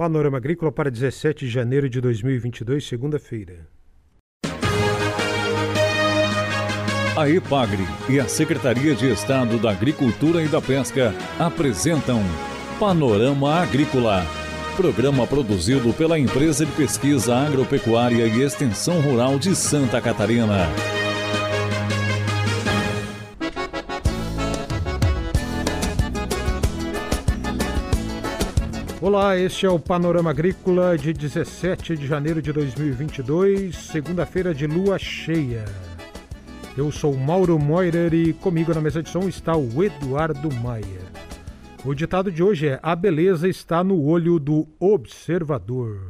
Panorama Agrícola para 17 de janeiro de 2022, segunda-feira. A EPAGRE e a Secretaria de Estado da Agricultura e da Pesca apresentam Panorama Agrícola, programa produzido pela Empresa de Pesquisa Agropecuária e Extensão Rural de Santa Catarina. Olá, este é o Panorama Agrícola de 17 de janeiro de 2022, segunda-feira de lua cheia. Eu sou Mauro Moirer e comigo na mesa de som está o Eduardo Maia. O ditado de hoje é: A beleza está no olho do observador.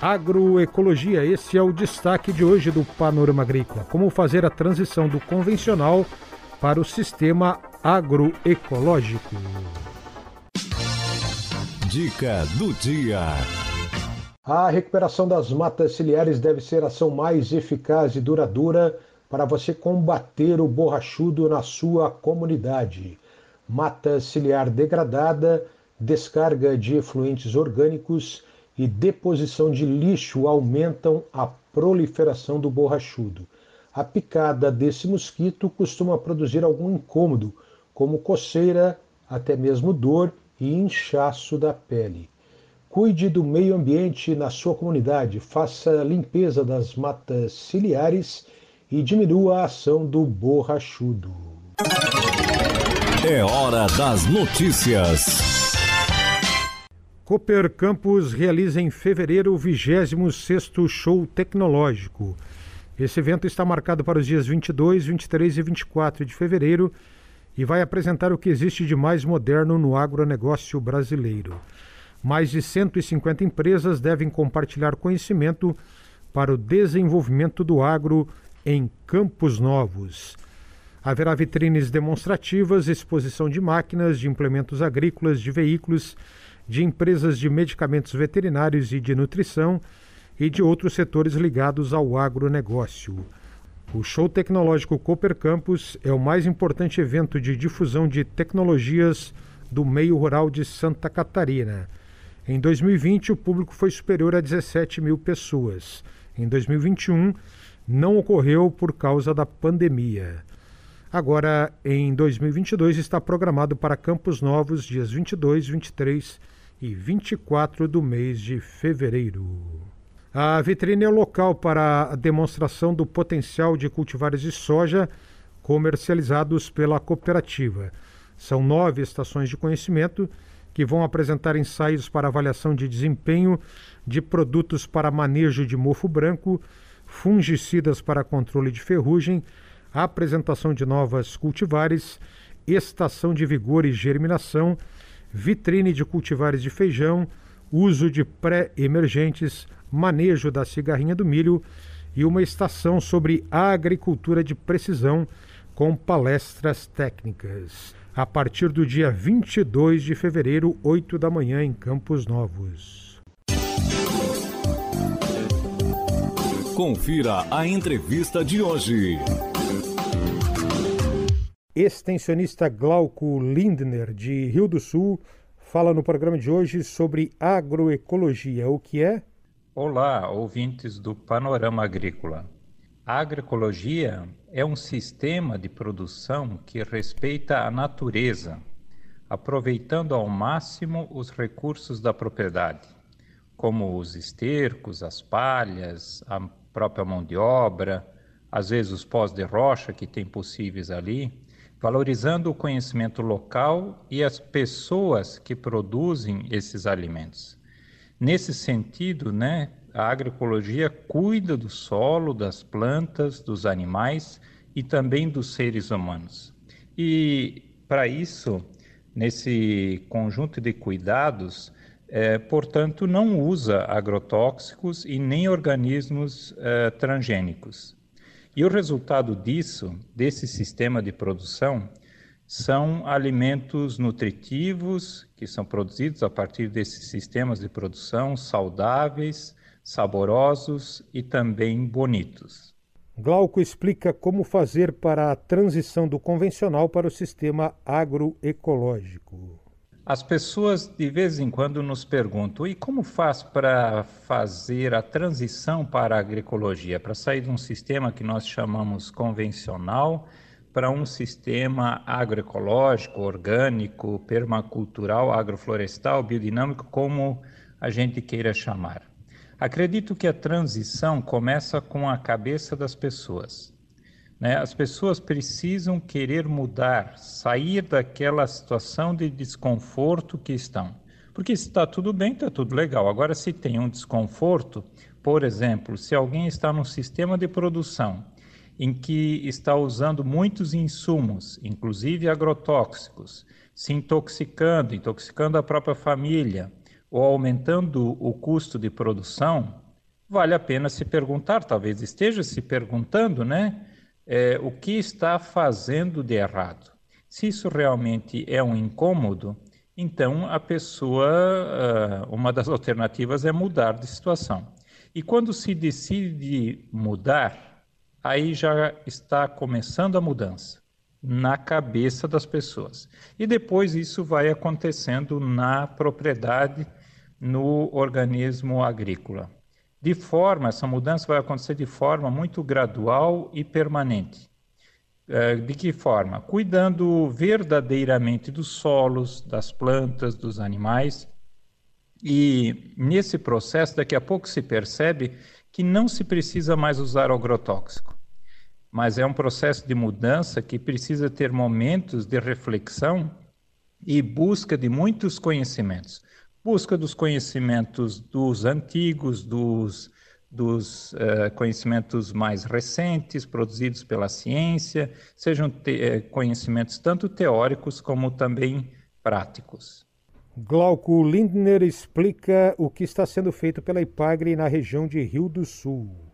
Agroecologia, esse é o destaque de hoje do Panorama Agrícola. Como fazer a transição do convencional para o sistema agroecológico. Dica do dia. A recuperação das matas ciliares deve ser a ação mais eficaz e duradoura para você combater o borrachudo na sua comunidade. Mata ciliar degradada, descarga de efluentes orgânicos e deposição de lixo aumentam a proliferação do borrachudo. A picada desse mosquito costuma produzir algum incômodo, como coceira, até mesmo dor e inchaço da pele. Cuide do meio ambiente na sua comunidade, faça a limpeza das matas ciliares e diminua a ação do borrachudo. É hora das notícias. Cooper Campus realiza em fevereiro o 26º Show Tecnológico. Esse evento está marcado para os dias 22, 23 e 24 de fevereiro e vai apresentar o que existe de mais moderno no agronegócio brasileiro. Mais de 150 empresas devem compartilhar conhecimento para o desenvolvimento do agro em campos novos. Haverá vitrines demonstrativas, exposição de máquinas, de implementos agrícolas, de veículos, de empresas de medicamentos veterinários e de nutrição e de outros setores ligados ao agronegócio. O Show Tecnológico Cooper Campus é o mais importante evento de difusão de tecnologias do meio rural de Santa Catarina. Em 2020, o público foi superior a 17 mil pessoas. Em 2021, não ocorreu por causa da pandemia. Agora, em 2022, está programado para Campos Novos, dias 22, 23 e 24 do mês de fevereiro. A vitrine é o local para a demonstração do potencial de cultivares de soja comercializados pela cooperativa. São nove estações de conhecimento que vão apresentar ensaios para avaliação de desempenho de produtos para manejo de mofo branco, fungicidas para controle de ferrugem, apresentação de novas cultivares, estação de vigor e germinação, vitrine de cultivares de feijão, uso de pré-emergentes, manejo da cigarrinha do milho e uma estação sobre agricultura de precisão com palestras técnicas. A partir do dia 22 de fevereiro, 8 da manhã, em Campos Novos. Confira a entrevista de hoje. Extensionista Glauco Lindner, de Rio do Sul, fala no programa de hoje sobre agroecologia. O que é? Olá, ouvintes do Panorama Agrícola. A agroecologia é um sistema de produção que respeita a natureza, aproveitando ao máximo os recursos da propriedade, como os estercos, as palhas, a própria mão de obra, às vezes os pós de rocha que tem possíveis ali, valorizando o conhecimento local e as pessoas que produzem esses alimentos. Nesse sentido, né, a agroecologia cuida do solo, das plantas, dos animais e também dos seres humanos. E para isso, nesse conjunto de cuidados, é, portanto, não usa agrotóxicos e nem organismos é, transgênicos. E o resultado disso, desse sistema de produção, são alimentos nutritivos que são produzidos a partir desses sistemas de produção saudáveis, saborosos e também bonitos. Glauco explica como fazer para a transição do convencional para o sistema agroecológico. As pessoas de vez em quando nos perguntam: e como faz para fazer a transição para a agroecologia, para sair de um sistema que nós chamamos convencional para um sistema agroecológico, orgânico, permacultural, agroflorestal, biodinâmico, como a gente queira chamar? Acredito que a transição começa com a cabeça das pessoas. Né? As pessoas precisam querer mudar, sair daquela situação de desconforto que estão. Porque se está tudo bem, está tudo legal. Agora, se tem um desconforto, por exemplo, se alguém está num sistema de produção em que está usando muitos insumos, inclusive agrotóxicos, se intoxicando, intoxicando a própria família, ou aumentando o custo de produção, vale a pena se perguntar, talvez esteja se perguntando, né? é, o que está fazendo de errado. Se isso realmente é um incômodo, então a pessoa, ah, uma das alternativas é mudar de situação. E quando se decide mudar, aí já está começando a mudança na cabeça das pessoas. E depois isso vai acontecendo na propriedade, no organismo agrícola de forma, essa mudança vai acontecer de forma muito gradual e permanente. É, de que forma? Cuidando verdadeiramente dos solos, das plantas, dos animais. E nesse processo, daqui a pouco se percebe que não se precisa mais usar agrotóxico, mas é um processo de mudança que precisa ter momentos de reflexão e busca de muitos conhecimentos busca dos conhecimentos dos antigos, dos, dos uh, conhecimentos mais recentes, produzidos pela ciência, sejam te eh, conhecimentos tanto teóricos como também práticos. Glauco Lindner explica o que está sendo feito pela IPAGRE na região de Rio do Sul.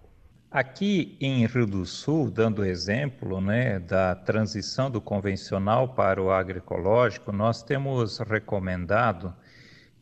Aqui em Rio do Sul, dando exemplo né, da transição do convencional para o agroecológico, nós temos recomendado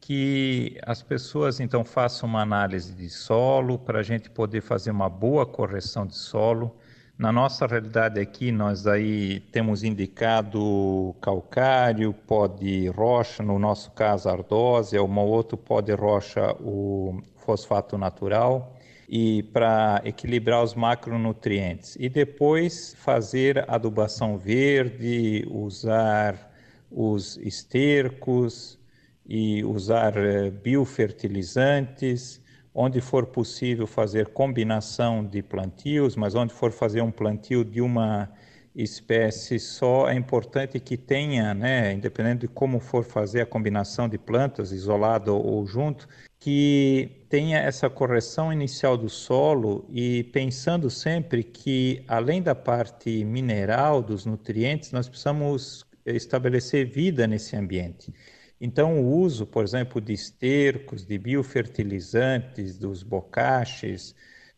que as pessoas então façam uma análise de solo para a gente poder fazer uma boa correção de solo. Na nossa realidade aqui, nós aí temos indicado calcário, pó de rocha, no nosso caso ardósia, uma outro pó de rocha, o fosfato natural, e para equilibrar os macronutrientes. E depois fazer adubação verde, usar os estercos, e usar eh, biofertilizantes, onde for possível fazer combinação de plantios, mas onde for fazer um plantio de uma espécie só, é importante que tenha, né, independente de como for fazer a combinação de plantas, isolado ou junto, que tenha essa correção inicial do solo e pensando sempre que, além da parte mineral dos nutrientes, nós precisamos estabelecer vida nesse ambiente. Então, o uso, por exemplo, de estercos, de biofertilizantes, dos bocaches,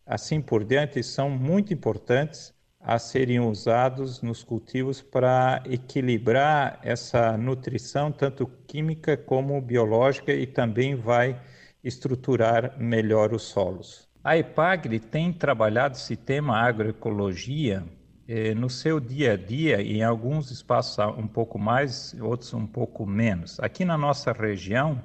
assim por diante, são muito importantes a serem usados nos cultivos para equilibrar essa nutrição, tanto química como biológica, e também vai estruturar melhor os solos. A EPAGRE tem trabalhado esse tema agroecologia eh, no seu dia a dia, em alguns espaços um pouco mais, outros um pouco menos. Aqui na nossa região,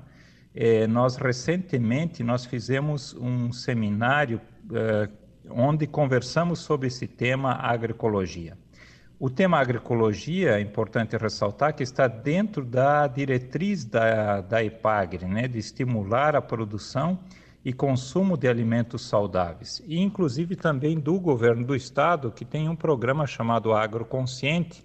eh, nós recentemente nós fizemos um seminário eh, onde conversamos sobre esse tema agroecologia. O tema agroecologia, é importante ressaltar, que está dentro da diretriz da, da EPAGRE, né, de estimular a produção e consumo de alimentos saudáveis, e inclusive também do governo do estado, que tem um programa chamado Agroconsciente,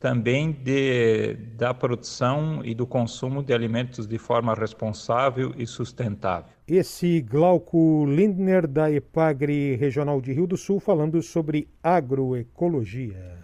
também de, da produção e do consumo de alimentos de forma responsável e sustentável. Esse Glauco Lindner, da EPAGRE Regional de Rio do Sul, falando sobre agroecologia.